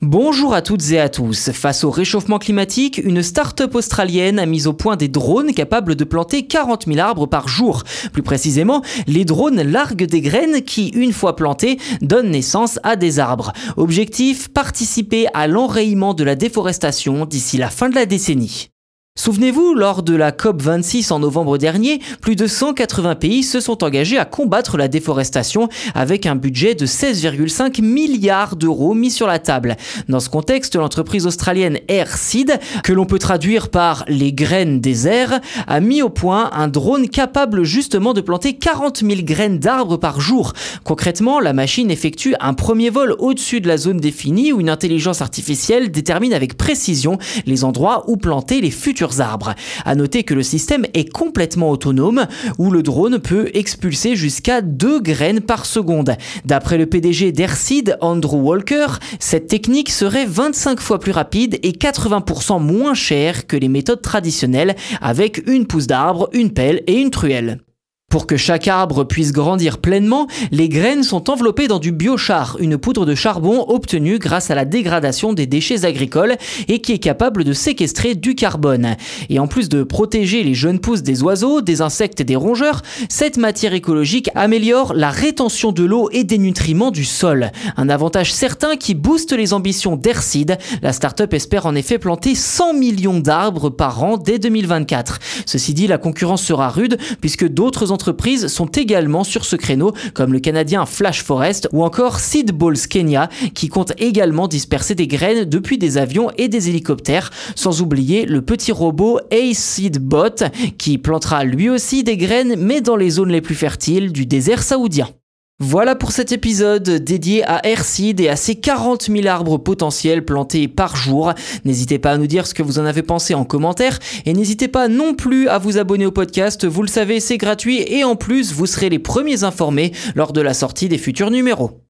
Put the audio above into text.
Bonjour à toutes et à tous. Face au réchauffement climatique, une start-up australienne a mis au point des drones capables de planter 40 000 arbres par jour. Plus précisément, les drones larguent des graines qui, une fois plantées, donnent naissance à des arbres. Objectif, participer à l'enrayement de la déforestation d'ici la fin de la décennie. Souvenez-vous, lors de la COP26 en novembre dernier, plus de 180 pays se sont engagés à combattre la déforestation avec un budget de 16,5 milliards d'euros mis sur la table. Dans ce contexte, l'entreprise australienne Airseed, que l'on peut traduire par les graines des airs, a mis au point un drone capable justement de planter 40 000 graines d'arbres par jour. Concrètement, la machine effectue un premier vol au-dessus de la zone définie où une intelligence artificielle détermine avec précision les endroits où planter les futurs arbres. À noter que le système est complètement autonome, où le drone peut expulser jusqu'à 2 graines par seconde. D'après le PDG d'Airseed, Andrew Walker, cette technique serait 25 fois plus rapide et 80% moins chère que les méthodes traditionnelles avec une pousse d'arbre, une pelle et une truelle. Pour que chaque arbre puisse grandir pleinement, les graines sont enveloppées dans du biochar, une poudre de charbon obtenue grâce à la dégradation des déchets agricoles et qui est capable de séquestrer du carbone. Et en plus de protéger les jeunes pousses des oiseaux, des insectes et des rongeurs, cette matière écologique améliore la rétention de l'eau et des nutriments du sol. Un avantage certain qui booste les ambitions d'Airseed. La start-up espère en effet planter 100 millions d'arbres par an dès 2024. Ceci dit, la concurrence sera rude puisque d'autres entreprises sont également sur ce créneau, comme le Canadien Flash Forest ou encore Seed Balls Kenya, qui compte également disperser des graines depuis des avions et des hélicoptères, sans oublier le petit robot A-Seed Bot, qui plantera lui aussi des graines, mais dans les zones les plus fertiles du désert saoudien. Voilà pour cet épisode dédié à Airseed et à ses 40 000 arbres potentiels plantés par jour. N'hésitez pas à nous dire ce que vous en avez pensé en commentaire et n'hésitez pas non plus à vous abonner au podcast. Vous le savez, c'est gratuit et en plus, vous serez les premiers informés lors de la sortie des futurs numéros.